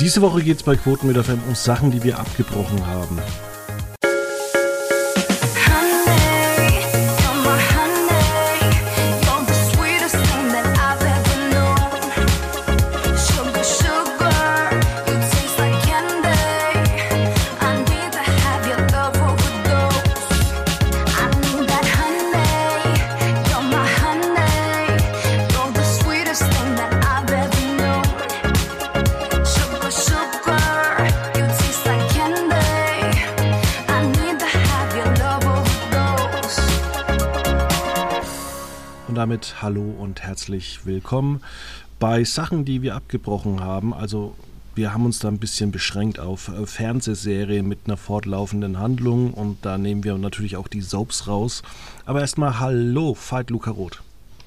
Diese Woche geht es bei Quoten mit FM um Sachen, die wir abgebrochen haben. Hallo und herzlich willkommen bei Sachen, die wir abgebrochen haben. Also wir haben uns da ein bisschen beschränkt auf äh, Fernsehserien mit einer fortlaufenden Handlung und da nehmen wir natürlich auch die Soaps raus. Aber erstmal hallo, Veit Luca Roth.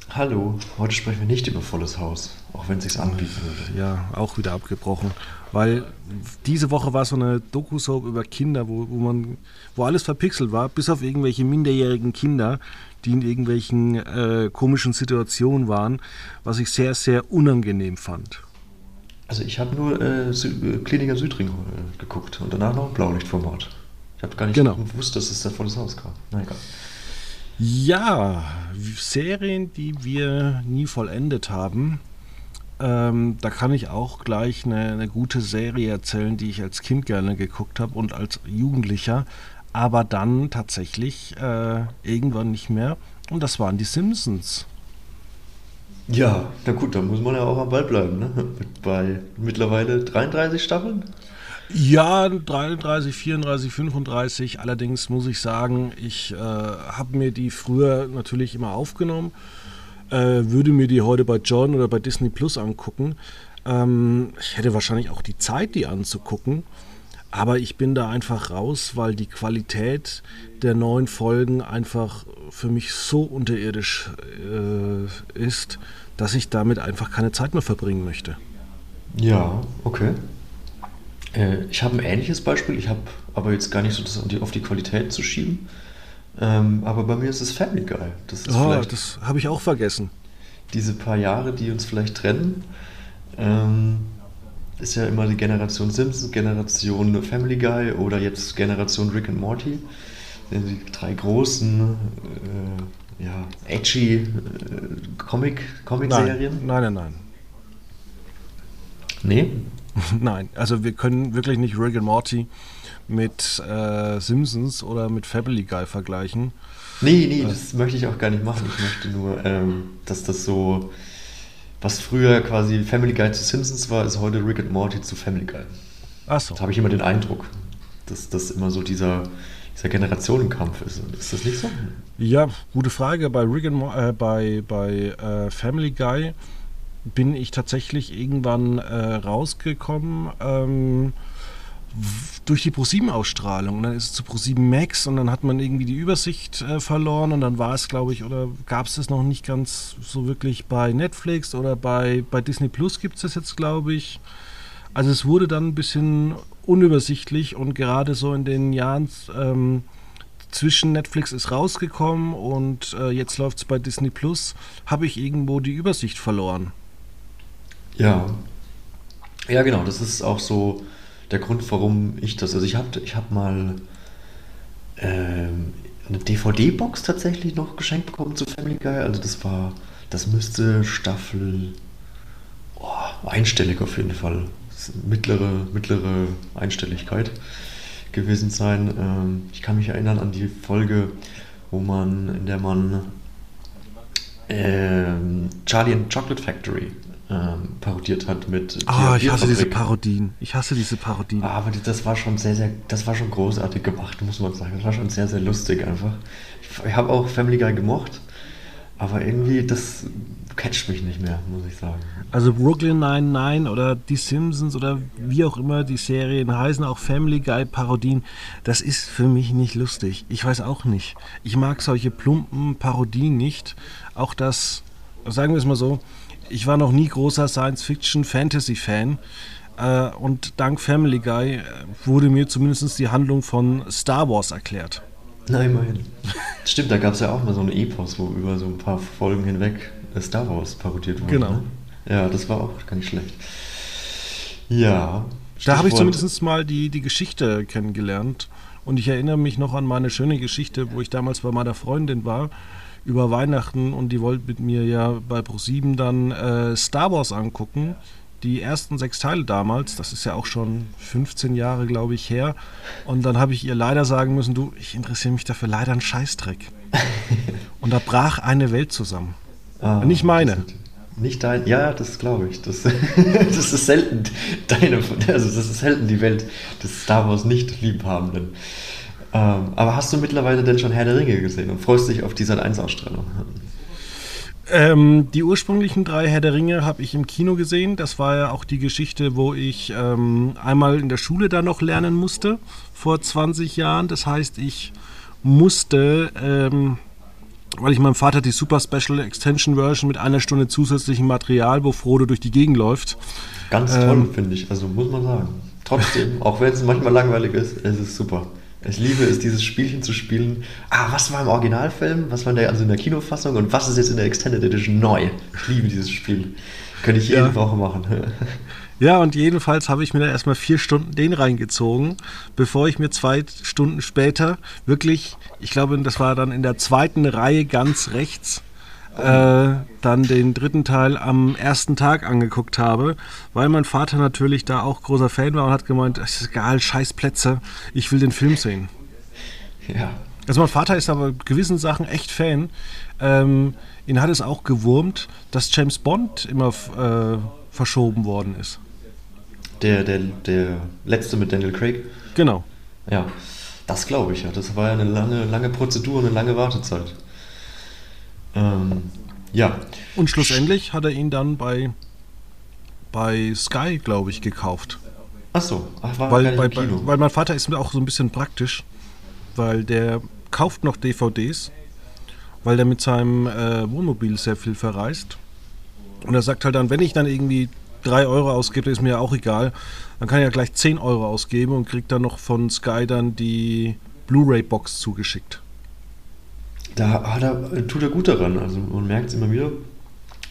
Hallo, heute sprechen wir nicht über Volles Haus, auch wenn es sich anbieten würde. Ja, auch wieder abgebrochen, weil diese Woche war so eine Doku-Soap über Kinder, wo, wo man, wo alles verpixelt war, bis auf irgendwelche minderjährigen Kinder, die in irgendwelchen äh, komischen Situationen waren, was ich sehr, sehr unangenehm fand. Also ich habe nur äh, Sü Kliniker Südring äh, geguckt und danach noch Blaulichtformat. Ich habe gar nicht genau. gewusst, dass es da vor das Haus kam. Na egal. Ja, Serien, die wir nie vollendet haben. Ähm, da kann ich auch gleich eine, eine, gute Serie erzählen, die ich als Kind gerne geguckt habe und als Jugendlicher aber dann tatsächlich äh, irgendwann nicht mehr. Und das waren die Simpsons. Ja, na gut, da muss man ja auch am Ball bleiben. Ne? Bei mittlerweile 33 Staffeln? Ja, 33, 34, 35. Allerdings muss ich sagen, ich äh, habe mir die früher natürlich immer aufgenommen, äh, würde mir die heute bei John oder bei Disney Plus angucken. Ähm, ich hätte wahrscheinlich auch die Zeit, die anzugucken. Aber ich bin da einfach raus, weil die Qualität der neuen Folgen einfach für mich so unterirdisch äh, ist, dass ich damit einfach keine Zeit mehr verbringen möchte. Ja, okay. Äh, ich habe ein ähnliches Beispiel. Ich habe aber jetzt gar nicht so das auf die Qualität zu schieben. Ähm, aber bei mir ist es Family Guy. Das, oh, das habe ich auch vergessen. Diese paar Jahre, die uns vielleicht trennen. Ähm, ist ja immer die Generation Simpsons, Generation Family Guy oder jetzt Generation Rick and Morty. Die drei großen, äh, ja, edgy äh, Comic, Comic-Serien. Nein, nein, nein. Nee? nein, also wir können wirklich nicht Rick and Morty mit äh, Simpsons oder mit Family Guy vergleichen. Nee, nee, äh. das möchte ich auch gar nicht machen. Ich möchte nur, ähm, dass das so was früher quasi Family Guy zu Simpsons war, ist heute Rick and Morty zu Family Guy. Ach so. Da habe ich immer den Eindruck, dass das immer so dieser, dieser Generationenkampf ist. Ist das nicht so? Ja, gute Frage. Bei Rick and äh, bei, bei äh, Family Guy bin ich tatsächlich irgendwann äh, rausgekommen. Ähm, durch die ProSieben-Ausstrahlung. Und dann ist es zu ProSieben Max und dann hat man irgendwie die Übersicht äh, verloren und dann war es, glaube ich, oder gab es es noch nicht ganz so wirklich bei Netflix oder bei, bei Disney Plus gibt es das jetzt, glaube ich. Also es wurde dann ein bisschen unübersichtlich und gerade so in den Jahren ähm, zwischen Netflix ist rausgekommen und äh, jetzt läuft es bei Disney Plus, habe ich irgendwo die Übersicht verloren. Ja. Ja, genau, das ist auch so der Grund, warum ich das. Also ich habe ich hab mal ähm, eine DVD-Box tatsächlich noch geschenkt bekommen zu Family Guy. Also das war, das müsste Staffel oh, einstellig auf jeden Fall. Mittlere, mittlere Einstelligkeit gewesen sein. Ähm, ich kann mich erinnern an die Folge, wo man, in der man ähm, Charlie and Chocolate Factory ähm, parodiert hat mit. Ah, oh, ich hasse diese Parodien. Ich hasse diese Parodien. Ah, aber das war schon sehr, sehr, das war schon großartig gemacht, muss man sagen. Das war schon sehr, sehr lustig einfach. Ich, ich habe auch Family Guy gemocht, aber irgendwie, das catcht mich nicht mehr, muss ich sagen. Also Brooklyn 99 oder Die Simpsons oder wie auch immer die Serien heißen, auch Family Guy Parodien, das ist für mich nicht lustig. Ich weiß auch nicht. Ich mag solche plumpen Parodien nicht. Auch das, sagen wir es mal so, ich war noch nie großer Science-Fiction-Fantasy-Fan. Äh, und dank Family Guy äh, wurde mir zumindest die Handlung von Star Wars erklärt. Na, immerhin. Stimmt, da gab es ja auch mal so eine Epos, wo über so ein paar Folgen hinweg Star Wars parodiert wurde. Genau. Ne? Ja, das war auch gar nicht schlecht. Ja. Da habe ich zumindest mal die, die Geschichte kennengelernt. Und ich erinnere mich noch an meine schöne Geschichte, wo ich damals bei meiner Freundin war, über Weihnachten und die wollte mit mir ja bei Pro7 dann äh, Star Wars angucken. Die ersten sechs Teile damals, das ist ja auch schon 15 Jahre, glaube ich, her. Und dann habe ich ihr leider sagen müssen, du, ich interessiere mich dafür leider einen Scheißdreck. und da brach eine Welt zusammen. Ah, Nicht meine. Nicht dein, ja, das glaube ich. Das, das ist selten deine, also das ist selten die Welt des Star Wars Nicht-Liebhabenden. Ähm, aber hast du mittlerweile denn schon Herr der Ringe gesehen und freust dich auf die Sat 1 Ausstrahlung? Ähm, die ursprünglichen drei Herr der Ringe habe ich im Kino gesehen. Das war ja auch die Geschichte, wo ich ähm, einmal in der Schule da noch lernen musste, vor 20 Jahren. Das heißt, ich musste ähm, weil ich meinem Vater die Super Special Extension Version mit einer Stunde zusätzlichem Material, wo Frodo durch die Gegend läuft. Ganz toll, ähm, finde ich. Also muss man sagen. Trotzdem, auch wenn es manchmal langweilig ist, es ist super. Ich liebe es, dieses Spielchen zu spielen. Ah, was war im Originalfilm? Was war in der, also in der Kinofassung? Und was ist jetzt in der Extended Edition neu? Ich liebe dieses Spiel. Könnte ich jede ja. Woche machen. Ja, und jedenfalls habe ich mir da erstmal vier Stunden den reingezogen, bevor ich mir zwei Stunden später wirklich, ich glaube, das war dann in der zweiten Reihe ganz rechts, äh, dann den dritten Teil am ersten Tag angeguckt habe, weil mein Vater natürlich da auch großer Fan war und hat gemeint, es ist egal, scheiß Plätze, ich will den Film sehen. Ja. Also mein Vater ist aber gewissen Sachen echt Fan. Ähm, ihn hat es auch gewurmt, dass James Bond immer äh, verschoben worden ist. Der, der, der letzte mit Daniel Craig? Genau. Ja, das glaube ich ja. Das war ja eine lange, lange Prozedur eine lange Wartezeit. Ähm, ja. Und schlussendlich hat er ihn dann bei, bei Sky, glaube ich, gekauft. Ach so, Ach, war weil, bei, bei, weil mein Vater ist mir auch so ein bisschen praktisch, weil der kauft noch DVDs, weil der mit seinem äh, Wohnmobil sehr viel verreist. Und er sagt halt dann, wenn ich dann irgendwie 3 Euro ausgebe, ist mir auch egal. Dann kann ich ja gleich 10 Euro ausgeben und kriegt dann noch von Sky dann die Blu-ray-Box zugeschickt. Da hat er, tut er gut daran. Also man merkt es immer wieder.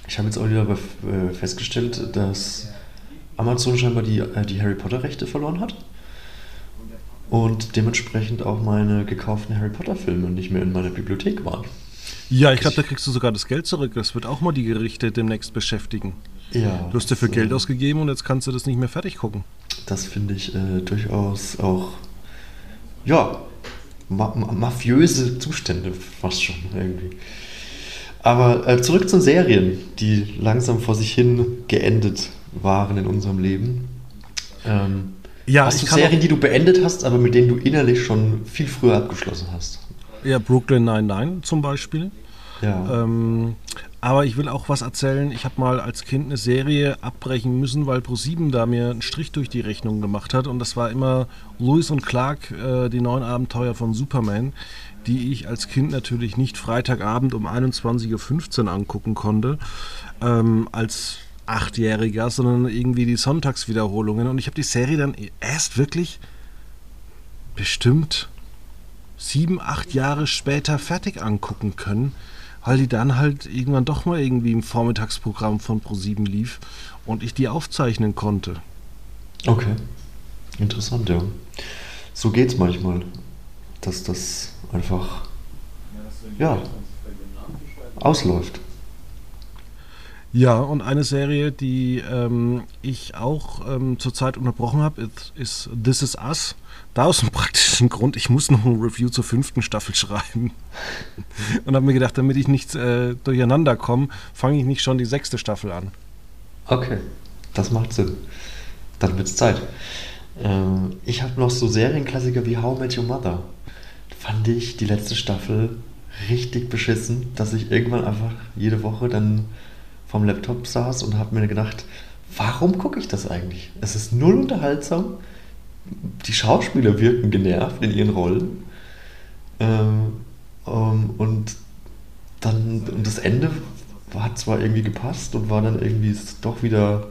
Ich habe jetzt auch wieder äh, festgestellt, dass Amazon scheinbar die, äh, die Harry Potter-Rechte verloren hat. Und dementsprechend auch meine gekauften Harry Potter-Filme nicht mehr in meiner Bibliothek waren. Ja, ich glaube, da kriegst du sogar das Geld zurück. Das wird auch mal die Gerichte demnächst beschäftigen. Ja. Du hast dafür Geld ausgegeben und jetzt kannst du das nicht mehr fertig gucken. Das finde ich äh, durchaus auch, ja, ma mafiöse Zustände fast schon irgendwie. Aber äh, zurück zu Serien, die langsam vor sich hin geendet waren in unserem Leben. Ähm, ja, hast du Serien, die du beendet hast, aber mit denen du innerlich schon viel früher abgeschlossen hast? Ja, Brooklyn 99 zum Beispiel. Ja. Ähm, aber ich will auch was erzählen. Ich habe mal als Kind eine Serie abbrechen müssen, weil Pro7 da mir einen Strich durch die Rechnung gemacht hat. Und das war immer Lewis und Clark, äh, die neuen Abenteuer von Superman, die ich als Kind natürlich nicht Freitagabend um 21.15 Uhr angucken konnte, ähm, als Achtjähriger, sondern irgendwie die Sonntagswiederholungen. Und ich habe die Serie dann erst wirklich bestimmt sieben, acht Jahre später fertig angucken können weil die dann halt irgendwann doch mal irgendwie im Vormittagsprogramm von Pro7 lief und ich die aufzeichnen konnte. Okay. Interessant, ja. So geht's manchmal, dass das einfach ja ausläuft. Ja, und eine Serie, die ähm, ich auch ähm, zurzeit unterbrochen habe, ist, ist This Is Us. Da aus dem praktischen Grund, ich muss noch ein Review zur fünften Staffel schreiben. Und habe mir gedacht, damit ich nicht äh, durcheinander komme, fange ich nicht schon die sechste Staffel an. Okay, das macht Sinn. Dann wird es Zeit. Ähm, ich habe noch so Serienklassiker wie How I Met Your Mother. Fand ich die letzte Staffel richtig beschissen, dass ich irgendwann einfach jede Woche dann vom Laptop saß und habe mir gedacht, warum gucke ich das eigentlich? Es ist null unterhaltsam die Schauspieler wirken genervt in ihren Rollen. Ähm, um, und dann und das Ende hat zwar irgendwie gepasst und war dann irgendwie doch wieder,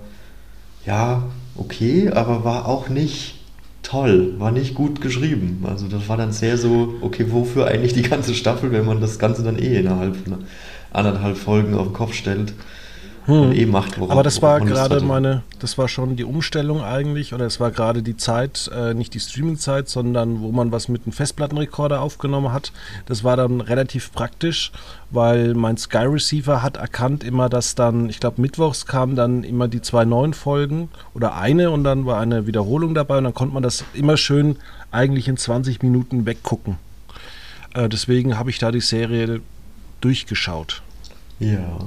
ja, okay, aber war auch nicht toll, war nicht gut geschrieben. Also das war dann sehr so, okay, wofür eigentlich die ganze Staffel, wenn man das Ganze dann eh innerhalb von anderthalb Folgen auf den Kopf stellt. Hm. eh macht, worauf, Aber das war gerade meine, das war schon die Umstellung eigentlich, oder es war gerade die Zeit, äh, nicht die Streaming-Zeit, sondern wo man was mit einem Festplattenrekorder aufgenommen hat. Das war dann relativ praktisch, weil mein Sky Receiver hat erkannt immer, dass dann, ich glaube, mittwochs kamen dann immer die zwei neuen Folgen oder eine und dann war eine Wiederholung dabei und dann konnte man das immer schön eigentlich in 20 Minuten weggucken. Äh, deswegen habe ich da die Serie durchgeschaut. Ja.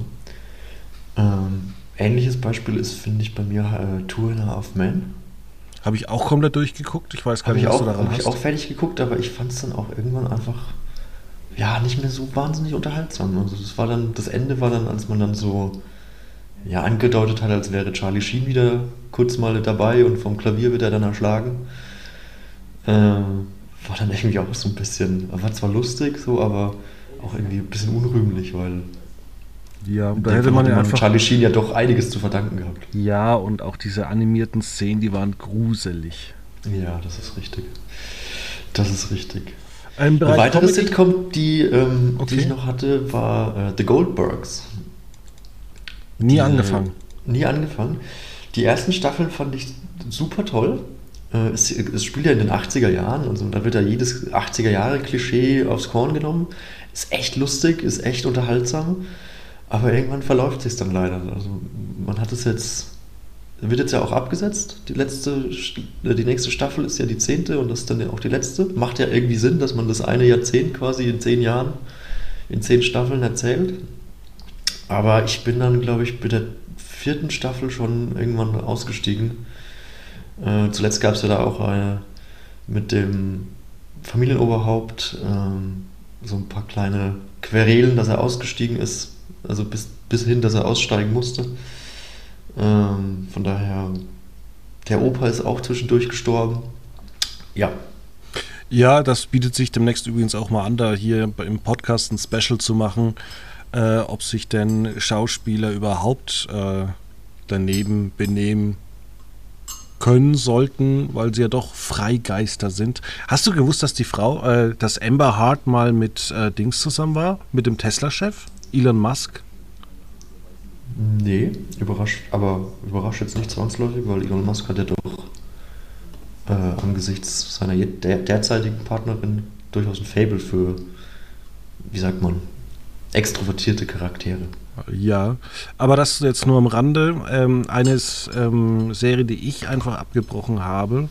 Ähm, ähnliches Beispiel ist, finde ich, bei mir äh, Two and a Half Men. Habe ich auch komplett durchgeguckt. Ich weiß gar nicht, was auch, du daran Habe ich auch fertig geguckt, aber ich fand es dann auch irgendwann einfach ja nicht mehr so wahnsinnig unterhaltsam. Also das war dann, das Ende war dann, als man dann so ja angedeutet hat, als wäre Charlie Sheen wieder kurz mal dabei und vom Klavier wird er dann erschlagen. Äh, war dann irgendwie auch so ein bisschen, war zwar lustig so, aber auch irgendwie ein bisschen unrühmlich, weil ja, da hätte man ja einfach. Charlie Sheen ja doch einiges zu verdanken gehabt. Ja, und auch diese animierten Szenen, die waren gruselig. Ja, das ist richtig. Das ist richtig. Ein weitere Comedy? Sitcom, die, ähm, okay. die ich noch hatte, war äh, The Goldbergs. Nie die, angefangen. Äh, nie angefangen. Die ersten Staffeln fand ich super toll. Äh, es, es, spielt ja in den 80er Jahren und so, da wird ja jedes 80er Jahre Klischee aufs Korn genommen. Ist echt lustig, ist echt unterhaltsam. Aber irgendwann verläuft sich dann leider. Also man hat es jetzt, wird jetzt ja auch abgesetzt. Die letzte, die nächste Staffel ist ja die zehnte und das ist dann ja auch die letzte. Macht ja irgendwie Sinn, dass man das eine Jahrzehnt quasi in zehn Jahren, in zehn Staffeln erzählt. Aber ich bin dann, glaube ich, bei der vierten Staffel schon irgendwann ausgestiegen. Äh, zuletzt gab es ja da auch eine mit dem Familienoberhaupt ähm, so ein paar kleine Querelen, dass er ausgestiegen ist also bis, bis hin, dass er aussteigen musste. Ähm, von daher, der Opa ist auch zwischendurch gestorben. Ja. Ja, das bietet sich demnächst übrigens auch mal an, da hier im Podcast ein Special zu machen, äh, ob sich denn Schauspieler überhaupt äh, daneben benehmen können sollten, weil sie ja doch Freigeister sind. Hast du gewusst, dass die Frau, äh, dass Amber Hart mal mit äh, Dings zusammen war, mit dem Tesla-Chef? Elon Musk? Nee, überrascht, aber überrascht jetzt nicht zwangsläufig, weil Elon Musk hat ja doch äh, angesichts seiner der, derzeitigen Partnerin durchaus ein Fable für, wie sagt man, extrovertierte Charaktere. Ja, aber das jetzt nur am Rande. Ähm, eine ähm, Serie, die ich einfach abgebrochen habe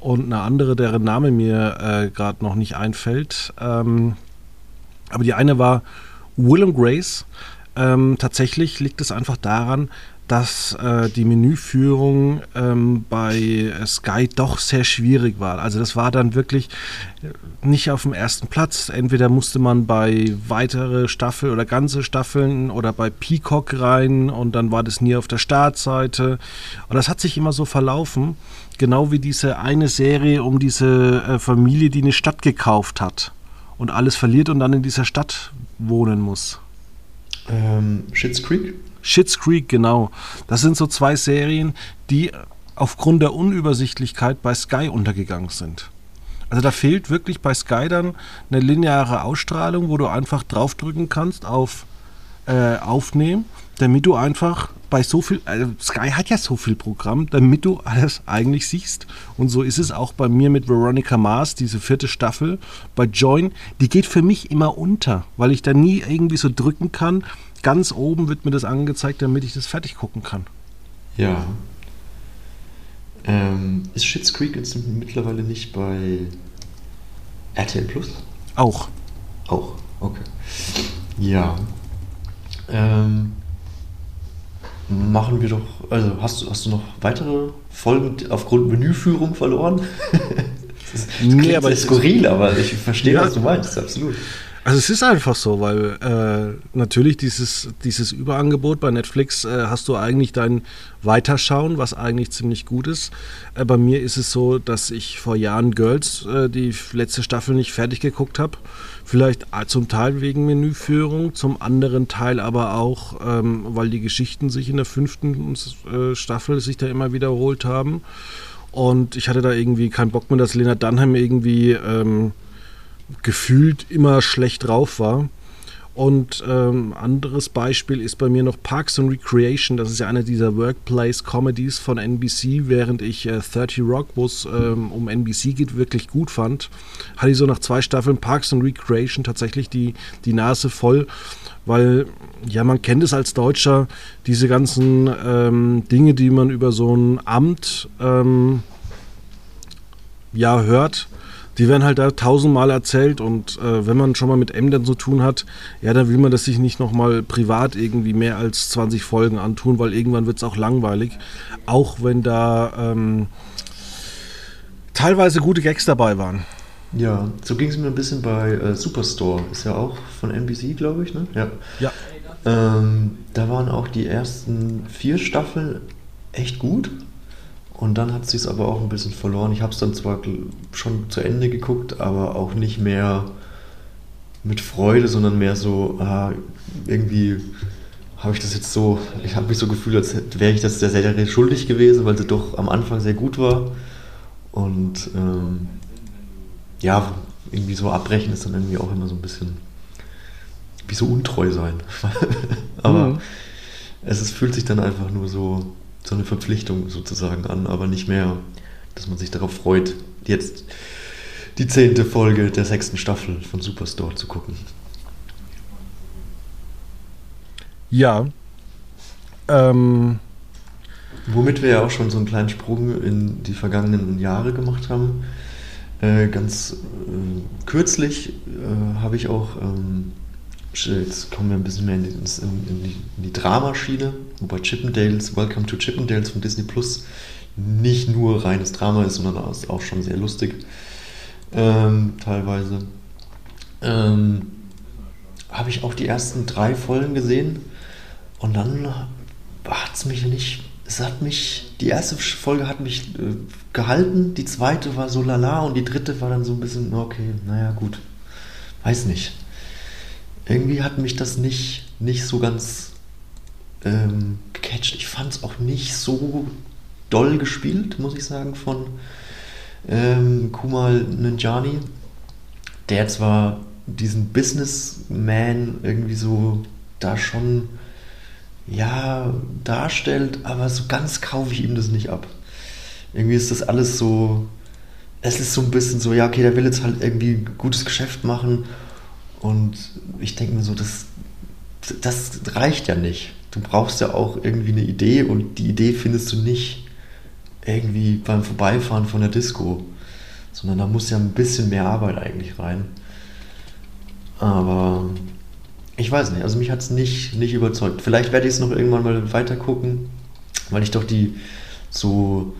und eine andere, deren Name mir äh, gerade noch nicht einfällt. Ähm, aber die eine war Will and Grace. Ähm, tatsächlich liegt es einfach daran, dass äh, die Menüführung ähm, bei Sky doch sehr schwierig war. Also das war dann wirklich äh, nicht auf dem ersten Platz. Entweder musste man bei weitere Staffel oder ganze Staffeln oder bei Peacock rein und dann war das nie auf der Startseite. Und das hat sich immer so verlaufen, genau wie diese eine Serie um diese äh, Familie, die eine Stadt gekauft hat und alles verliert und dann in dieser Stadt wohnen muss. Ähm, Schitt's Creek? Schitt's Creek, genau. Das sind so zwei Serien, die aufgrund der Unübersichtlichkeit bei Sky untergegangen sind. Also da fehlt wirklich bei Sky dann eine lineare Ausstrahlung, wo du einfach draufdrücken kannst auf äh, Aufnehmen, damit du einfach bei so viel, also Sky hat ja so viel Programm, damit du alles eigentlich siehst. Und so ist es auch bei mir mit Veronica Mars, diese vierte Staffel. Bei Join, die geht für mich immer unter, weil ich da nie irgendwie so drücken kann. Ganz oben wird mir das angezeigt, damit ich das fertig gucken kann. Ja. Ähm, ist Shits Creek jetzt mittlerweile nicht bei RTL Plus? Auch. Auch, okay. Ja. Ähm, machen wir doch, also hast, du, hast du noch weitere Folgen aufgrund Menüführung verloren? das ist, das nee, aber skurril, aber ich verstehe, ja, was du meinst, absolut. Also es ist einfach so, weil äh, natürlich dieses, dieses Überangebot bei Netflix äh, hast du eigentlich dein Weiterschauen, was eigentlich ziemlich gut ist. Äh, bei mir ist es so, dass ich vor Jahren Girls äh, die letzte Staffel nicht fertig geguckt habe. Vielleicht äh, zum Teil wegen Menüführung, zum anderen Teil aber auch, ähm, weil die Geschichten sich in der fünften äh, Staffel sich da immer wiederholt haben. Und ich hatte da irgendwie keinen Bock mehr, dass Lena Dunham irgendwie... Ähm, gefühlt immer schlecht drauf war. Und ähm, anderes Beispiel ist bei mir noch Parks and Recreation. Das ist ja eine dieser Workplace-Comedies von NBC, während ich äh, 30 Rock, wo es ähm, um NBC geht, wirklich gut fand. Hatte ich so nach zwei Staffeln Parks and Recreation tatsächlich die, die Nase voll, weil ja, man kennt es als Deutscher, diese ganzen ähm, Dinge, die man über so ein Amt ähm, ja hört die werden halt da tausendmal erzählt und äh, wenn man schon mal mit Ämtern zu tun hat, ja, dann will man das sich nicht nochmal privat irgendwie mehr als 20 Folgen antun, weil irgendwann wird es auch langweilig. Auch wenn da ähm, teilweise gute Gags dabei waren. Ja, so ging es mir ein bisschen bei äh, Superstore. Ist ja auch von NBC, glaube ich, ne? Ja. ja. Ähm, da waren auch die ersten vier Staffeln echt gut. Und dann hat sie es aber auch ein bisschen verloren. Ich habe es dann zwar schon zu Ende geguckt, aber auch nicht mehr mit Freude, sondern mehr so, ah, irgendwie habe ich das jetzt so, ich habe mich so gefühlt, als wäre ich das der Serie schuldig gewesen, weil sie doch am Anfang sehr gut war. Und ähm, ja, irgendwie so abbrechen ist dann irgendwie auch immer so ein bisschen wie so untreu sein. aber mhm. es ist, fühlt sich dann einfach nur so so eine Verpflichtung sozusagen an, aber nicht mehr, dass man sich darauf freut, jetzt die zehnte Folge der sechsten Staffel von Superstore zu gucken. Ja. Ähm. Womit wir ja auch schon so einen kleinen Sprung in die vergangenen Jahre gemacht haben. Äh, ganz äh, kürzlich äh, habe ich auch ähm, jetzt kommen wir ein bisschen mehr in die, in die, in die Dramaschiene, wobei Chippendales, Welcome to Chippendales von Disney Plus nicht nur reines Drama ist, sondern auch schon sehr lustig ähm, teilweise. Ähm, habe ich auch die ersten drei Folgen gesehen und dann hat es mich nicht, es hat mich, die erste Folge hat mich äh, gehalten, die zweite war so lala und die dritte war dann so ein bisschen, okay, naja gut, weiß nicht irgendwie hat mich das nicht, nicht so ganz ähm, gecatcht. Ich fand es auch nicht so doll gespielt, muss ich sagen, von ähm, Kumal Ninjani, der zwar diesen Businessman irgendwie so da schon ja darstellt, aber so ganz kaufe ich ihm das nicht ab. Irgendwie ist das alles so, es ist so ein bisschen so, ja, okay, der will jetzt halt irgendwie ein gutes Geschäft machen und ich denke mir so, das, das reicht ja nicht. Du brauchst ja auch irgendwie eine Idee und die Idee findest du nicht irgendwie beim Vorbeifahren von der Disco, sondern da muss ja ein bisschen mehr Arbeit eigentlich rein. Aber ich weiß nicht, also mich hat es nicht, nicht überzeugt. Vielleicht werde ich es noch irgendwann mal weiter gucken, weil ich doch die so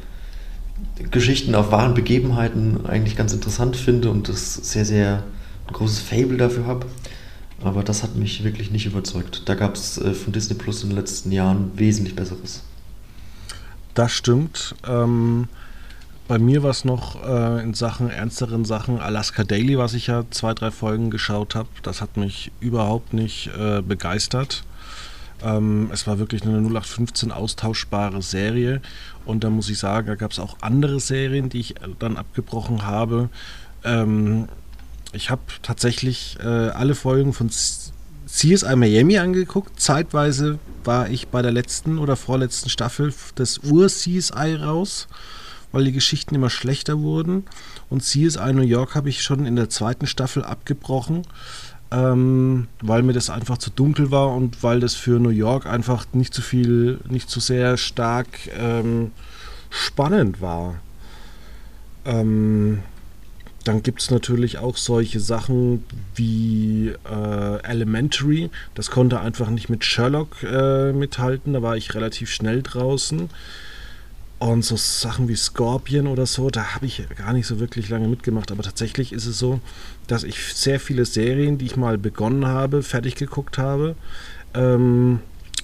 Geschichten auf wahren Begebenheiten eigentlich ganz interessant finde und das sehr, sehr ein großes Fable dafür habe. Aber das hat mich wirklich nicht überzeugt. Da gab es äh, von Disney Plus in den letzten Jahren wesentlich Besseres. Das stimmt. Ähm, bei mir war es noch äh, in Sachen ernsteren Sachen Alaska Daily, was ich ja zwei, drei Folgen geschaut habe. Das hat mich überhaupt nicht äh, begeistert. Ähm, es war wirklich eine 0815 austauschbare Serie. Und da muss ich sagen, da gab es auch andere Serien, die ich dann abgebrochen habe. Ähm, ich habe tatsächlich äh, alle Folgen von CSI Miami angeguckt. Zeitweise war ich bei der letzten oder vorletzten Staffel des Ur-CSI raus, weil die Geschichten immer schlechter wurden. Und CSI New York habe ich schon in der zweiten Staffel abgebrochen, ähm, weil mir das einfach zu dunkel war und weil das für New York einfach nicht zu viel, nicht zu sehr stark ähm, spannend war. Ähm, dann gibt es natürlich auch solche Sachen wie äh, Elementary. Das konnte einfach nicht mit Sherlock äh, mithalten. Da war ich relativ schnell draußen. Und so Sachen wie Scorpion oder so, da habe ich gar nicht so wirklich lange mitgemacht. Aber tatsächlich ist es so, dass ich sehr viele Serien, die ich mal begonnen habe, fertig geguckt habe. Ähm,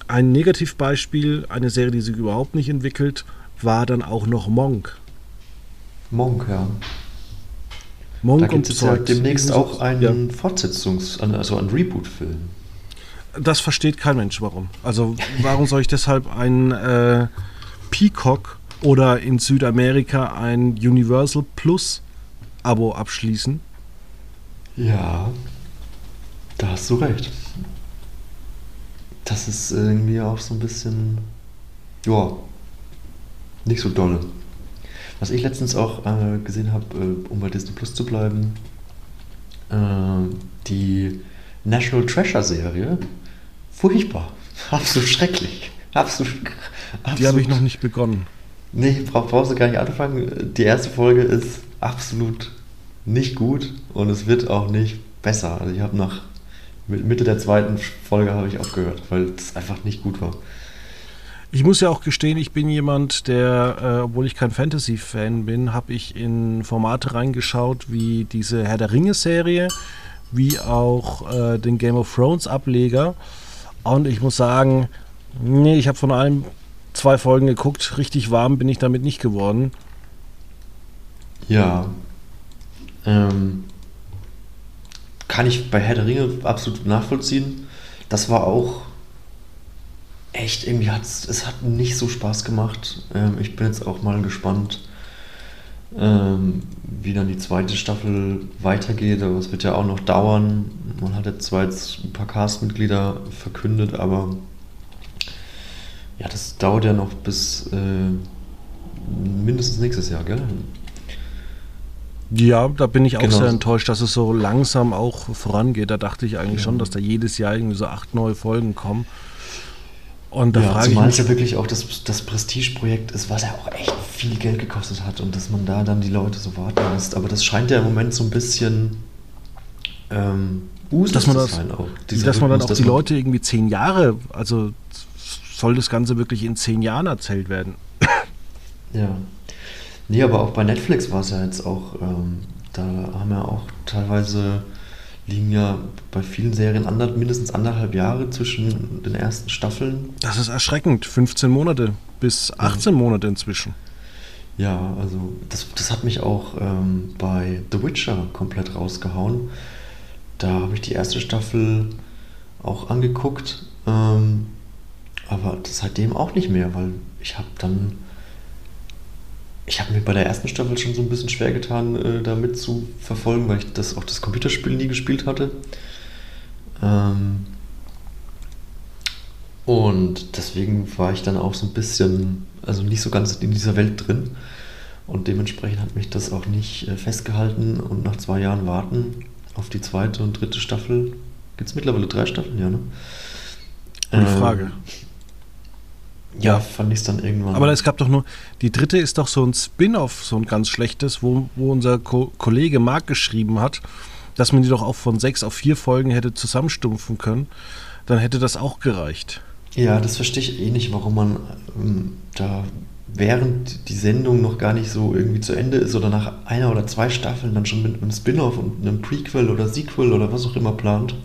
ein Negativbeispiel, eine Serie, die sich überhaupt nicht entwickelt, war dann auch noch Monk. Monk, ja. Monk da gibt es ja demnächst auch einen ja. Fortsetzungs-, also einen Reboot-Film. Das versteht kein Mensch, warum. Also, warum soll ich deshalb ein äh, Peacock oder in Südamerika ein Universal Plus Abo abschließen? Ja, Da hast du recht. Das ist irgendwie auch so ein bisschen, ja, nicht so dolle. Was ich letztens auch äh, gesehen habe, äh, um bei Disney Plus zu bleiben, äh, die National Treasure Serie, furchtbar, absolut schrecklich, absolut. absolut die habe ich noch nicht begonnen. Nee, brauch, brauchst du gar nicht anfangen. Die erste Folge ist absolut nicht gut und es wird auch nicht besser. Also ich habe nach Mitte der zweiten Folge habe ich aufgehört, weil es einfach nicht gut war. Ich muss ja auch gestehen, ich bin jemand, der, äh, obwohl ich kein Fantasy-Fan bin, habe ich in Formate reingeschaut wie diese Herr der Ringe-Serie, wie auch äh, den Game of Thrones-Ableger. Und ich muss sagen, nee, ich habe von allem zwei Folgen geguckt. Richtig warm bin ich damit nicht geworden. Ja. Ähm, kann ich bei Herr der Ringe absolut nachvollziehen. Das war auch echt, irgendwie hat es hat nicht so Spaß gemacht. Ähm, ich bin jetzt auch mal gespannt, ähm, wie dann die zweite Staffel weitergeht. Aber es wird ja auch noch dauern. Man hat jetzt zwar jetzt ein paar Castmitglieder verkündet, aber ja, das dauert ja noch bis äh, mindestens nächstes Jahr, gell? Ja, da bin ich auch genau. sehr enttäuscht, dass es so langsam auch vorangeht. Da dachte ich eigentlich ja. schon, dass da jedes Jahr irgendwie so acht neue Folgen kommen. Und da ja, frage zumal ich mich, es ja wirklich auch das, das Prestigeprojekt ist, was ja auch echt viel Geld gekostet hat und dass man da dann die Leute so warten lässt. Aber das scheint ja im Moment so ein bisschen ähm, dass man das, sein auch. Dass man dann auch die Leute irgendwie zehn Jahre, also soll das Ganze wirklich in zehn Jahren erzählt werden. Ja. Nee, aber auch bei Netflix war es ja jetzt auch, ähm, da haben ja auch teilweise liegen ja bei vielen Serien ander, mindestens anderthalb Jahre zwischen den ersten Staffeln. Das ist erschreckend. 15 Monate bis 18 ja. Monate inzwischen. Ja, also das, das hat mich auch ähm, bei The Witcher komplett rausgehauen. Da habe ich die erste Staffel auch angeguckt, ähm, aber seitdem auch nicht mehr, weil ich habe dann ich habe mir bei der ersten Staffel schon so ein bisschen schwer getan, äh, da mit zu verfolgen, weil ich das auch das Computerspiel nie gespielt hatte. Ähm und deswegen war ich dann auch so ein bisschen, also nicht so ganz in dieser Welt drin. Und dementsprechend hat mich das auch nicht äh, festgehalten. Und nach zwei Jahren warten auf die zweite und dritte Staffel, gibt es mittlerweile drei Staffeln, ja, ne? Gute Frage. Ja, fand ich es dann irgendwann. Aber es gab doch nur, die dritte ist doch so ein Spin-off, so ein ganz schlechtes, wo, wo unser Ko Kollege Marc geschrieben hat, dass man die doch auch von sechs auf vier Folgen hätte zusammenstumpfen können. Dann hätte das auch gereicht. Ja, das verstehe ich eh nicht, warum man ähm, da während die Sendung noch gar nicht so irgendwie zu Ende ist oder nach einer oder zwei Staffeln dann schon mit einem Spin-off und einem Prequel oder Sequel oder was auch immer plant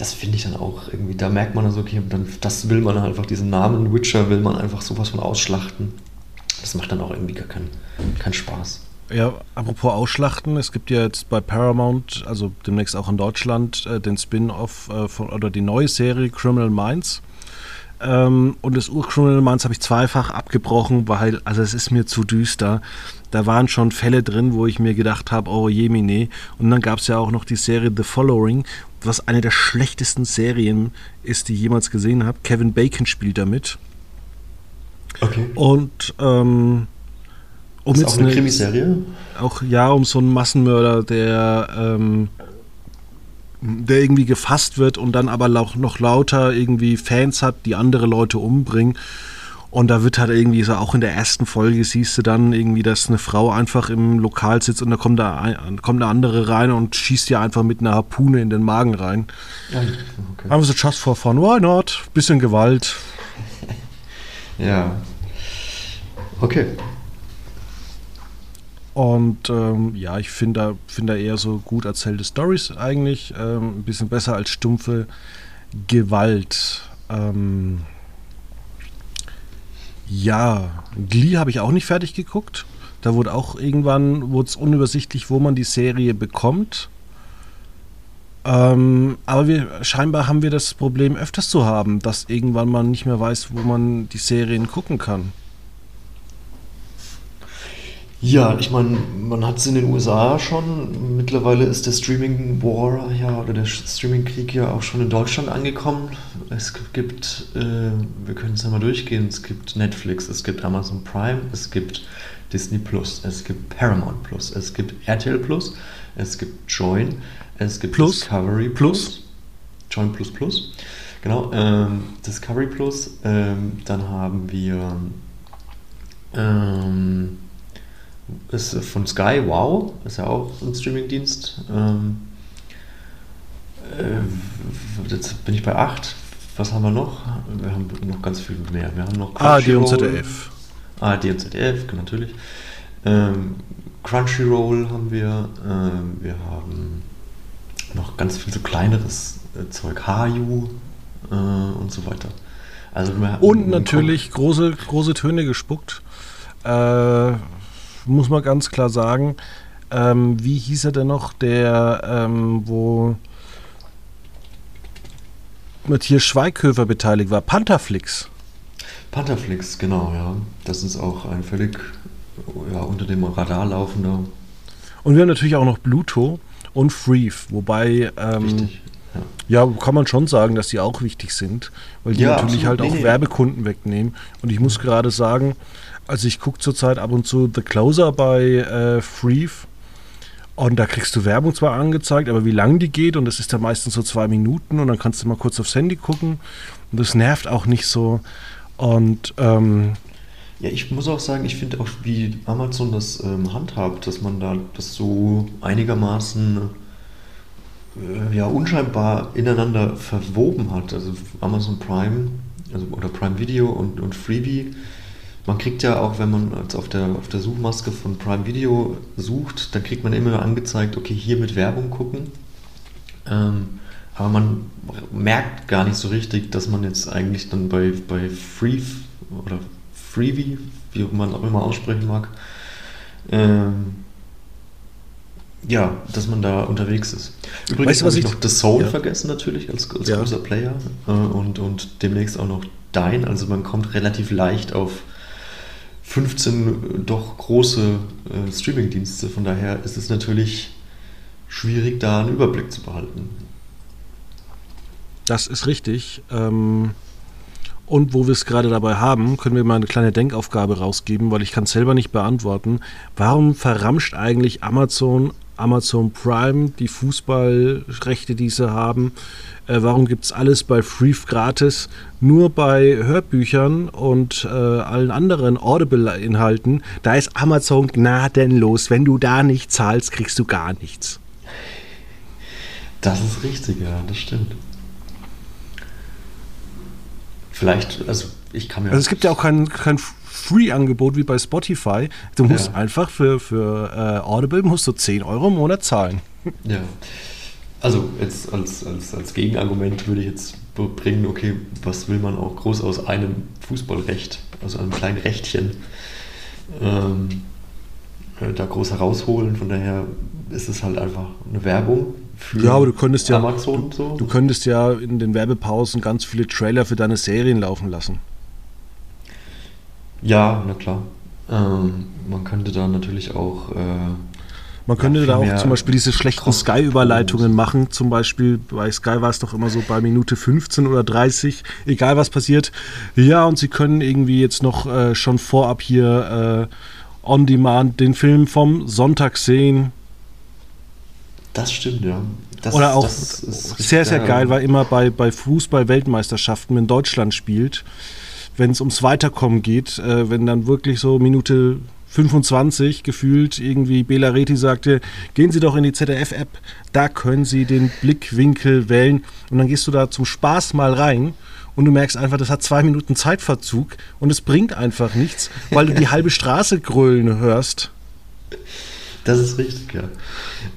das finde ich dann auch irgendwie, da merkt man also, okay, dann, das will man einfach, diesen Namen Witcher will man einfach sowas von ausschlachten. Das macht dann auch irgendwie gar keinen kein Spaß. Ja, apropos Ausschlachten, es gibt ja jetzt bei Paramount, also demnächst auch in Deutschland, äh, den Spin-off äh, von oder die neue Serie Criminal Minds. Ähm, und das Ur-Criminal Minds habe ich zweifach abgebrochen, weil, also es ist mir zu düster. Da waren schon Fälle drin, wo ich mir gedacht habe, oh je, mine. Und dann gab es ja auch noch die Serie The Following, was eine der schlechtesten Serien ist, die ich jemals gesehen habe. Kevin Bacon spielt damit. Okay. Und ähm, um ist jetzt auch eine, eine Krimiserie? Auch ja, um so einen Massenmörder, der ähm, der irgendwie gefasst wird und dann aber noch lauter irgendwie Fans hat, die andere Leute umbringen. Und da wird halt irgendwie so, auch in der ersten Folge siehst du dann irgendwie, dass eine Frau einfach im Lokal sitzt und da kommt, da ein, kommt eine andere rein und schießt ihr einfach mit einer Harpune in den Magen rein. okay. Haben wir so just for fun, why not? Bisschen Gewalt. ja. Okay. Und ähm, ja, ich finde da, find da eher so gut erzählte Stories eigentlich. Ähm, ein bisschen besser als stumpfe Gewalt. Ähm, ja, Glee habe ich auch nicht fertig geguckt. Da wurde auch irgendwann wurde unübersichtlich, wo man die Serie bekommt. Ähm, aber wir, scheinbar haben wir das Problem öfters zu haben, dass irgendwann man nicht mehr weiß, wo man die Serien gucken kann. Ja, ich meine, man hat es in den USA schon. Mittlerweile ist der Streaming War ja oder der Streaming Krieg ja auch schon in Deutschland angekommen. Es gibt, äh, wir können es ja mal durchgehen. Es gibt Netflix, es gibt Amazon Prime, es gibt Disney Plus, es gibt Paramount Plus, es gibt RTL Plus, es gibt Join, es gibt Plus, Discovery Plus, Plus. Join Plus Plus. Genau, ähm, Discovery Plus. Ähm, dann haben wir ähm, ist von Sky, wow, ist ja auch ein Streamingdienst. Ähm, äh, jetzt bin ich bei 8. Was haben wir noch? Wir haben noch ganz viel mehr. Wir haben noch ARD und ZDF. ARD und ZDF, natürlich. Ähm, Crunchyroll haben wir. Ähm, wir haben noch ganz viel so kleineres äh, Zeug. Haju äh, und so weiter. Also und natürlich große, große Töne gespuckt. Äh, muss man ganz klar sagen. Ähm, wie hieß er denn noch, der, ähm, wo Matthias Schweighöfer beteiligt war? Pantherflix. Pantherflix, genau, ja. Das ist auch ein völlig ja, unter dem Radar laufender. Und wir haben natürlich auch noch Bluto und Freef, wobei. Ähm, Richtig. Ja. kann man schon sagen, dass die auch wichtig sind, weil die ja, natürlich halt auch nee, Werbekunden wegnehmen. Und ich muss gerade sagen, also ich gucke zurzeit ab und zu The Closer bei äh, Freef. Und da kriegst du Werbung zwar angezeigt, aber wie lang die geht, und das ist dann meistens so zwei Minuten und dann kannst du mal kurz aufs Handy gucken. Und das nervt auch nicht so. Und ähm, ja, ich muss auch sagen, ich finde auch, wie Amazon das ähm, handhabt, dass man da das so einigermaßen ja, unscheinbar ineinander verwoben hat. Also Amazon Prime also, oder Prime Video und, und Freebie man kriegt ja auch, wenn man auf der, auf der Suchmaske von Prime Video sucht, dann kriegt man immer angezeigt, okay, hier mit Werbung gucken. Ähm, aber man merkt gar nicht so richtig, dass man jetzt eigentlich dann bei, bei Free oder Freebie, wie man auch immer aussprechen mag, ähm, ja, dass man da unterwegs ist. Übrigens weißt du, was ich noch The Soul ja. vergessen natürlich als, als ja. großer Player äh, und, und demnächst auch noch Dein. Also man kommt relativ leicht auf 15 doch große äh, Streaming-Dienste. Von daher ist es natürlich schwierig, da einen Überblick zu behalten. Das ist richtig. Ähm, und wo wir es gerade dabei haben, können wir mal eine kleine Denkaufgabe rausgeben, weil ich kann es selber nicht beantworten. Warum verramscht eigentlich Amazon Amazon Prime die Fußballrechte, die sie haben? Äh, warum gibt es alles bei Free gratis? Nur bei Hörbüchern und äh, allen anderen Audible-Inhalten, da ist Amazon gnadenlos. Wenn du da nicht zahlst, kriegst du gar nichts. Das ist richtig, ja, das stimmt. Vielleicht, also ich kann mir. Also es gibt ja auch kein, kein Free-Angebot wie bei Spotify. Du musst ja. einfach für, für äh, Audible musst du 10 Euro im Monat zahlen. Ja. Also jetzt als, als, als Gegenargument würde ich jetzt bringen, okay, was will man auch groß aus einem Fußballrecht, also einem kleinen Rechtchen, ähm, äh, da groß herausholen. Von daher ist es halt einfach eine Werbung für ja, aber du könntest ja, Amazon. Du, so. du könntest ja in den Werbepausen ganz viele Trailer für deine Serien laufen lassen. Ja, na klar. Ähm, man könnte da natürlich auch äh, man könnte ja, da auch zum Beispiel diese schlechten Sky-Überleitungen machen. Zum Beispiel bei Sky war es doch immer so bei Minute 15 oder 30, egal was passiert. Ja, und sie können irgendwie jetzt noch äh, schon vorab hier äh, on demand den Film vom Sonntag sehen. Das stimmt, ja. Das, Oder auch sehr, sehr geil, weil immer bei, bei Fußball-Weltmeisterschaften, wenn Deutschland spielt, wenn es ums Weiterkommen geht, äh, wenn dann wirklich so Minute 25 gefühlt irgendwie Bela Reti sagte, gehen Sie doch in die ZDF-App, da können Sie den Blickwinkel wählen und dann gehst du da zum Spaß mal rein und du merkst einfach, das hat zwei Minuten Zeitverzug und es bringt einfach nichts, weil du die halbe Straße grölen hörst. Das ist richtig, ja.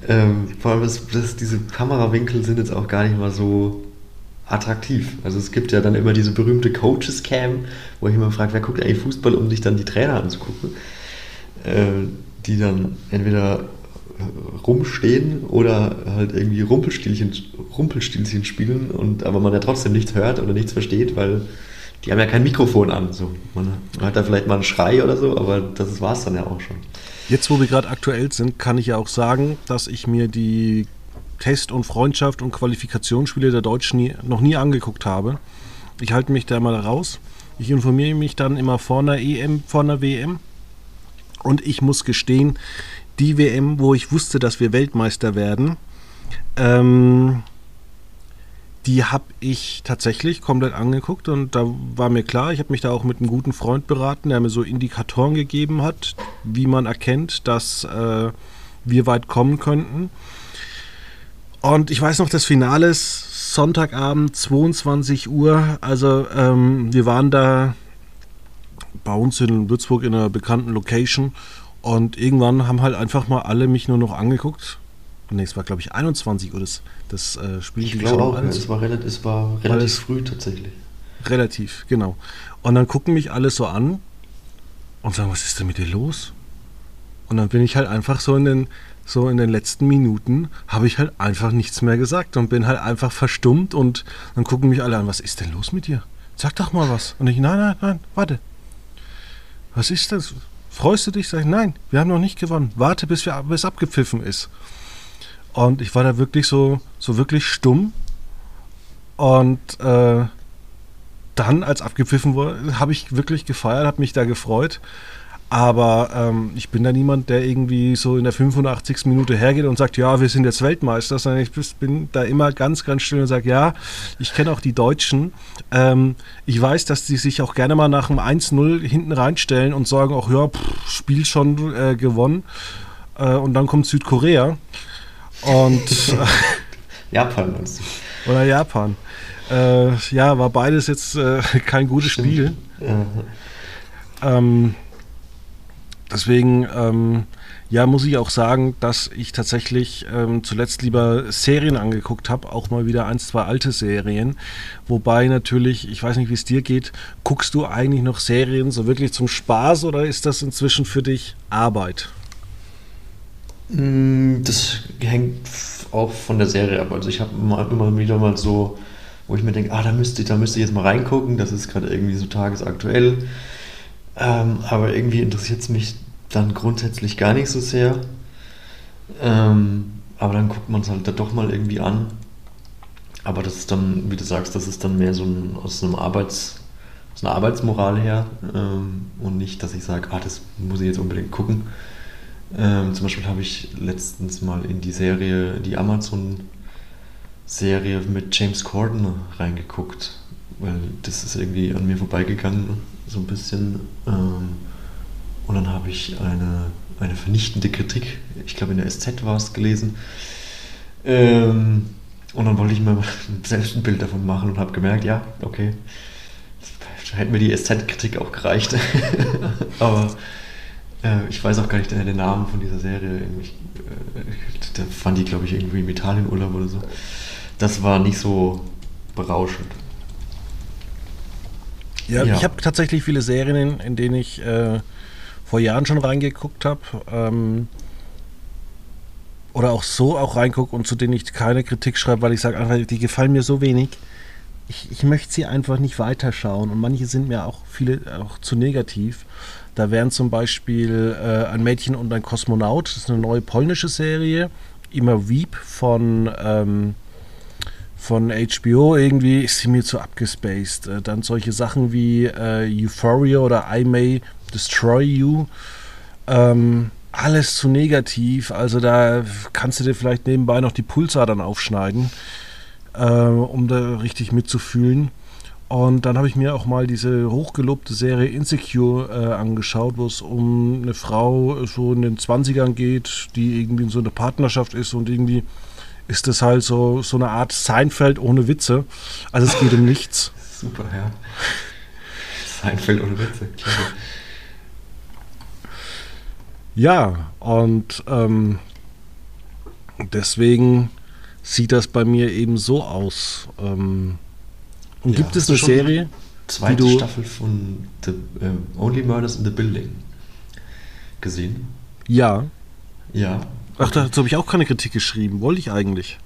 Ähm, vor allem, das, das, diese Kamerawinkel sind jetzt auch gar nicht mal so attraktiv. Also es gibt ja dann immer diese berühmte Coaches-Cam, wo ich immer frage, wer guckt eigentlich Fußball, um sich dann die Trainer anzugucken. Äh, die dann entweder rumstehen oder halt irgendwie Rumpelstilchen, Rumpelstilzchen spielen und aber man ja trotzdem nichts hört oder nichts versteht, weil die haben ja kein Mikrofon an. So. Man hört da vielleicht mal einen Schrei oder so, aber das war es dann ja auch schon. Jetzt, wo wir gerade aktuell sind, kann ich ja auch sagen, dass ich mir die Test- und Freundschaft und Qualifikationsspiele der Deutschen nie, noch nie angeguckt habe. Ich halte mich da mal raus. Ich informiere mich dann immer vor einer EM, vor einer WM. Und ich muss gestehen, die WM, wo ich wusste, dass wir Weltmeister werden, ähm, die habe ich tatsächlich komplett angeguckt und da war mir klar, ich habe mich da auch mit einem guten Freund beraten, der mir so Indikatoren gegeben hat, wie man erkennt, dass äh, wir weit kommen könnten. Und ich weiß noch, das Finale ist Sonntagabend, 22 Uhr. Also ähm, wir waren da bei uns in Würzburg in einer bekannten Location und irgendwann haben halt einfach mal alle mich nur noch angeguckt nee, es war glaube ich 21 Uhr das, das äh, Spiel. Ich glaube auch, es war relativ, es war relativ früh tatsächlich. Relativ, genau. Und dann gucken mich alle so an und sagen, was ist denn mit dir los? Und dann bin ich halt einfach so in den, so in den letzten Minuten, habe ich halt einfach nichts mehr gesagt und bin halt einfach verstummt und dann gucken mich alle an, was ist denn los mit dir? Sag doch mal was. Und ich, nein, nein, nein, warte. Was ist das? Freust du dich? Sag ich, nein, wir haben noch nicht gewonnen. Warte, bis, bis abgepfiffen ist. Und ich war da wirklich so, so wirklich stumm. Und äh, dann, als abgepfiffen wurde, habe ich wirklich gefeiert, habe mich da gefreut. Aber ähm, ich bin da niemand, der irgendwie so in der 85. Minute hergeht und sagt, ja, wir sind jetzt Weltmeister, sondern ich bin da immer ganz, ganz still und sage, ja, ich kenne auch die Deutschen. Ähm, ich weiß, dass die sich auch gerne mal nach einem 1-0 hinten reinstellen und sagen auch, ja, pff, Spiel schon äh, gewonnen. Äh, und dann kommt Südkorea. Und Japan meinst du? Oder Japan. Äh, ja, war beides jetzt äh, kein gutes Stimmt. Spiel. Ähm, deswegen, ähm, ja, muss ich auch sagen, dass ich tatsächlich ähm, zuletzt lieber Serien angeguckt habe, auch mal wieder ein, zwei alte Serien. Wobei natürlich, ich weiß nicht, wie es dir geht, guckst du eigentlich noch Serien so wirklich zum Spaß oder ist das inzwischen für dich Arbeit? Mm, das hängt auch von der Serie ab. Also ich habe immer, immer wieder mal so, wo ich mir denke, ah, da müsste, da müsste ich jetzt mal reingucken, das ist gerade irgendwie so tagesaktuell. Ähm, aber irgendwie interessiert es mich dann grundsätzlich gar nicht so sehr. Ähm, aber dann guckt man es halt da doch mal irgendwie an. Aber das ist dann, wie du sagst, das ist dann mehr so ein, aus einem Arbeits, aus einer Arbeitsmoral her ähm, und nicht, dass ich sage, ah, das muss ich jetzt unbedingt gucken. Ähm, zum Beispiel habe ich letztens mal in die Serie, die Amazon-Serie mit James Corden reingeguckt, weil das ist irgendwie an mir vorbeigegangen, so ein bisschen. Ähm, und dann habe ich eine, eine vernichtende Kritik, ich glaube in der SZ war es gelesen. Ähm, und dann wollte ich mir selbst ein Bild davon machen und habe gemerkt, ja, okay, hätte mir die SZ-Kritik auch gereicht. Aber äh, ich weiß auch gar nicht den Namen von dieser Serie. Ich, äh, da fand die, glaube ich, irgendwie im Italienurlaub oder so. Das war nicht so berauschend. Ja, ja. ich habe tatsächlich viele Serien, in, denen ich äh, vor Jahren schon reingeguckt habe. Ähm, oder auch so auch reingucke und zu denen ich keine Kritik schreibe, weil ich sage einfach, die gefallen mir so wenig. Ich, ich möchte sie einfach nicht weiterschauen und manche sind mir auch viele auch zu negativ. Da wären zum Beispiel äh, Ein Mädchen und ein Kosmonaut, das ist eine neue polnische Serie. Immer Wieb von, ähm, von HBO, irgendwie ist sie mir zu abgespaced. Äh, dann solche Sachen wie äh, Euphoria oder I May Destroy You. Ähm, alles zu negativ. Also da kannst du dir vielleicht nebenbei noch die Pulsadern aufschneiden, äh, um da richtig mitzufühlen. Und dann habe ich mir auch mal diese hochgelobte Serie Insecure äh, angeschaut, wo es um eine Frau so in den 20ern geht, die irgendwie in so einer Partnerschaft ist und irgendwie ist das halt so, so eine Art Seinfeld ohne Witze. Also es geht um nichts. Super, ja. Seinfeld ohne Witze. Ja, und ähm, deswegen sieht das bei mir eben so aus. Ähm, und ja, gibt es eine Serie? Zweite Staffel von The, uh, Only Murders in the Building gesehen? Ja. Ja. Ach, dazu habe ich auch keine Kritik geschrieben. Wollte ich eigentlich.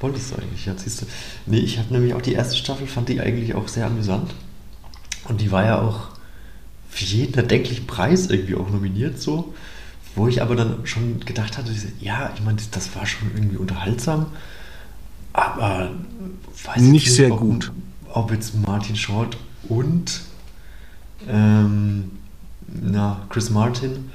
Wolltest du eigentlich, ja, siehst du. Nee, ich habe nämlich auch die erste Staffel, fand die eigentlich auch sehr amüsant. Und die war ja auch für jeden erdenklichen Preis irgendwie auch nominiert so. wo ich aber dann schon gedacht hatte, ja, ich meine, das war schon irgendwie unterhaltsam, aber weiß nicht sehr ob, gut. Ob jetzt Martin Short und ähm, na, Chris Martin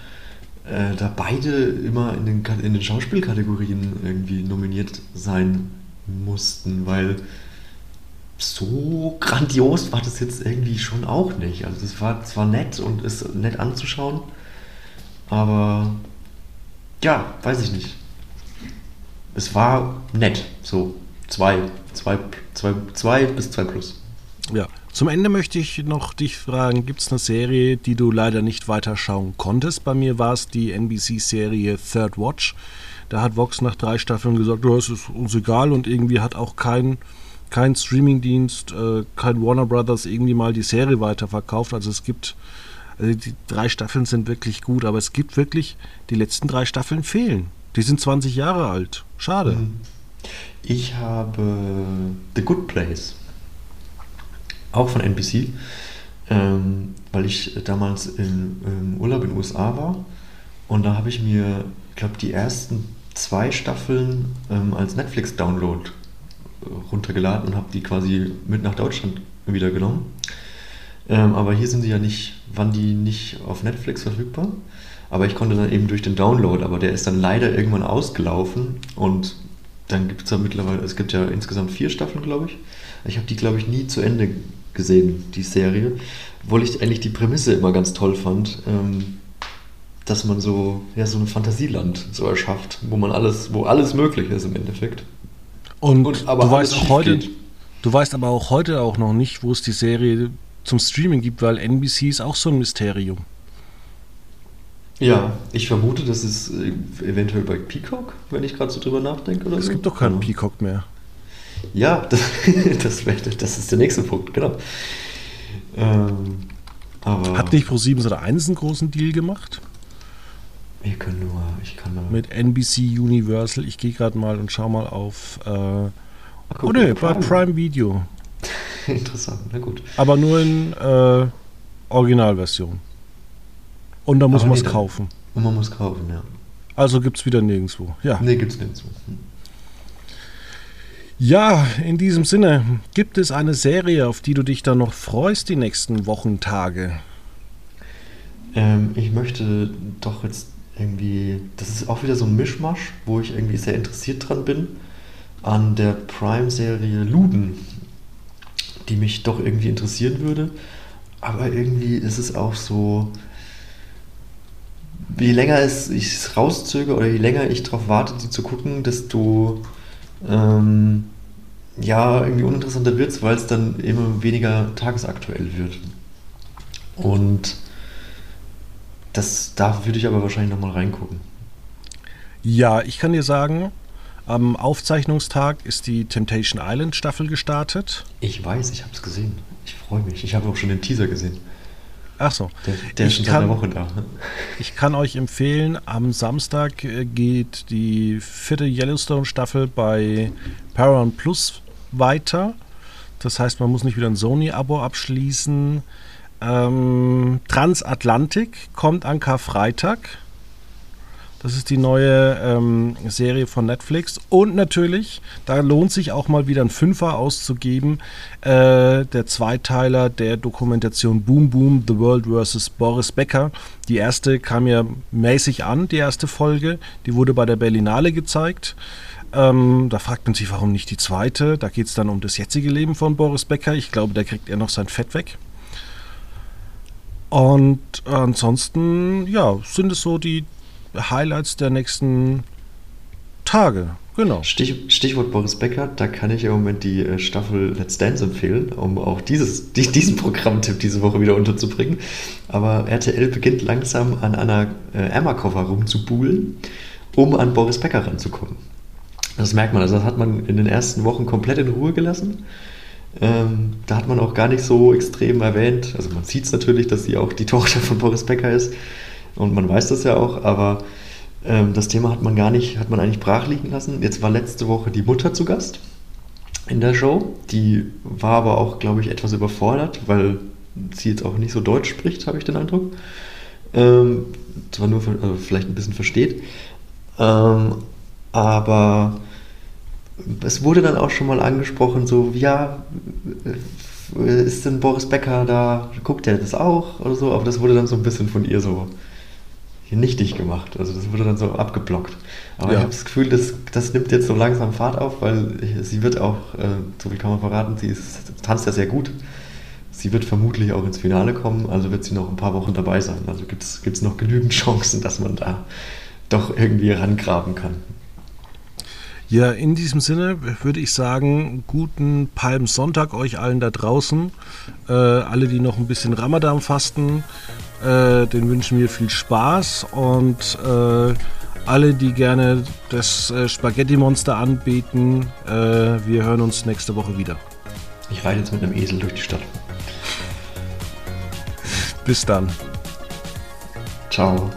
äh, da beide immer in den, in den Schauspielkategorien irgendwie nominiert sein mussten, weil so grandios war das jetzt irgendwie schon auch nicht. Also es war zwar nett und ist nett anzuschauen, aber ja, weiß ich nicht. Es war nett, so zwei, zwei, zwei, zwei bis zwei plus. Ja, zum Ende möchte ich noch dich fragen, gibt es eine Serie, die du leider nicht weiterschauen konntest? Bei mir war es die NBC-Serie Third Watch. Da hat Vox nach drei Staffeln gesagt, oh, es ist uns egal und irgendwie hat auch kein, kein Streamingdienst, äh, kein Warner Brothers irgendwie mal die Serie weiterverkauft. Also es gibt, also die drei Staffeln sind wirklich gut, aber es gibt wirklich, die letzten drei Staffeln fehlen. Die sind 20 Jahre alt. Schade. Mhm. Ich habe The Good Place auch von NBC, ähm, weil ich damals in, im Urlaub in den USA war und da habe ich mir, ich glaube, die ersten zwei Staffeln ähm, als Netflix-Download äh, runtergeladen und habe die quasi mit nach Deutschland wieder genommen. Ähm, aber hier sind sie ja nicht, waren die nicht auf Netflix verfügbar. Aber ich konnte dann eben durch den Download, aber der ist dann leider irgendwann ausgelaufen und dann gibt es ja mittlerweile, es gibt ja insgesamt vier Staffeln, glaube ich. Ich habe die, glaube ich, nie zu Ende gesehen, die Serie. Obwohl ich eigentlich die Prämisse immer ganz toll fand, ähm, dass man so, ja, so ein Fantasieland so erschafft, wo man alles, wo alles möglich ist im Endeffekt. Und, Und aber du weißt auch heute, geht. du weißt aber auch heute auch noch nicht, wo es die Serie zum Streaming gibt, weil NBC ist auch so ein Mysterium. Ja, ich vermute, das ist äh, eventuell bei Peacock, wenn ich gerade so drüber nachdenke. Oder es so. gibt doch keinen. Peacock mehr. Ja, das, das, das ist der nächste Punkt, genau. Ähm, Hat nicht Pro7 oder 1 einen großen Deal gemacht? Wir können nur, ich kann nur. Mit NBC Universal. Ich gehe gerade mal und schau mal auf. Äh, Ach, oh ne, bei Prime Video. Interessant, na gut. Aber nur in äh, Originalversion. Und da muss man es nee, kaufen. Und man muss kaufen, ja. Also gibt es wieder nirgendwo. Ja. Nee, gibt es nirgendwo. Hm. Ja, in diesem Sinne, gibt es eine Serie, auf die du dich dann noch freust die nächsten Wochen, Tage? Ähm, ich möchte doch jetzt irgendwie, das ist auch wieder so ein Mischmasch, wo ich irgendwie sehr interessiert dran bin, an der Prime-Serie Luden, die mich doch irgendwie interessieren würde. Aber irgendwie ist es auch so, je länger ich es rauszöge oder je länger ich darauf warte, sie zu gucken, desto ähm, ja, irgendwie uninteressanter wird es, weil es dann immer weniger tagesaktuell wird. Und das, da würde ich aber wahrscheinlich nochmal reingucken. Ja, ich kann dir sagen, am Aufzeichnungstag ist die Temptation Island Staffel gestartet. Ich weiß, ich habe es gesehen. Ich freue mich. Ich habe auch schon den Teaser gesehen. Ach so. Der, der ist schon kann, seit einer Woche da. Ich kann euch empfehlen, am Samstag äh, geht die vierte Yellowstone-Staffel bei Paramount Plus weiter. Das heißt, man muss nicht wieder ein Sony-Abo abschließen. Ähm, Transatlantik kommt an Karfreitag. Das ist die neue ähm, Serie von Netflix. Und natürlich, da lohnt sich auch mal wieder ein Fünfer auszugeben. Äh, der Zweiteiler der Dokumentation Boom Boom, The World vs. Boris Becker. Die erste kam ja mäßig an, die erste Folge. Die wurde bei der Berlinale gezeigt. Ähm, da fragt man sich, warum nicht die zweite. Da geht es dann um das jetzige Leben von Boris Becker. Ich glaube, da kriegt er noch sein Fett weg. Und ansonsten, ja, sind es so die Highlights der nächsten Tage. Genau. Stich, Stichwort Boris Becker, da kann ich im Moment die äh, Staffel Let's Dance empfehlen, um auch dieses, diesen Programmtipp diese Woche wieder unterzubringen. Aber RTL beginnt langsam an einer äh, Emma-Koffer rumzubuhlen, um an Boris Becker ranzukommen. Das merkt man, also das hat man in den ersten Wochen komplett in Ruhe gelassen. Ähm, da hat man auch gar nicht so extrem erwähnt. Also man sieht es natürlich, dass sie auch die Tochter von Boris Becker ist. Und man weiß das ja auch, aber ähm, das Thema hat man gar nicht, hat man eigentlich brach liegen lassen. Jetzt war letzte Woche die Mutter zu Gast in der Show. Die war aber auch, glaube ich, etwas überfordert, weil sie jetzt auch nicht so Deutsch spricht, habe ich den Eindruck. Ähm, zwar nur also vielleicht ein bisschen versteht, ähm, aber es wurde dann auch schon mal angesprochen, so, ja, ist denn Boris Becker da, guckt er das auch oder so, aber das wurde dann so ein bisschen von ihr so nichtig gemacht. Also das wurde dann so abgeblockt. Aber ja. ich habe das Gefühl, das, das nimmt jetzt so langsam Fahrt auf, weil sie wird auch, äh, so viel kann man verraten, sie ist, tanzt ja sehr gut. Sie wird vermutlich auch ins Finale kommen, also wird sie noch ein paar Wochen dabei sein. Also gibt es noch genügend Chancen, dass man da doch irgendwie rangraben kann. Ja, in diesem Sinne würde ich sagen, guten Palmsonntag euch allen da draußen. Äh, alle, die noch ein bisschen Ramadan fasten, äh, den wünschen wir viel Spaß und äh, alle, die gerne das äh, Spaghetti-Monster anbeten, äh, wir hören uns nächste Woche wieder. Ich reite jetzt mit einem Esel durch die Stadt. Bis dann. Ciao.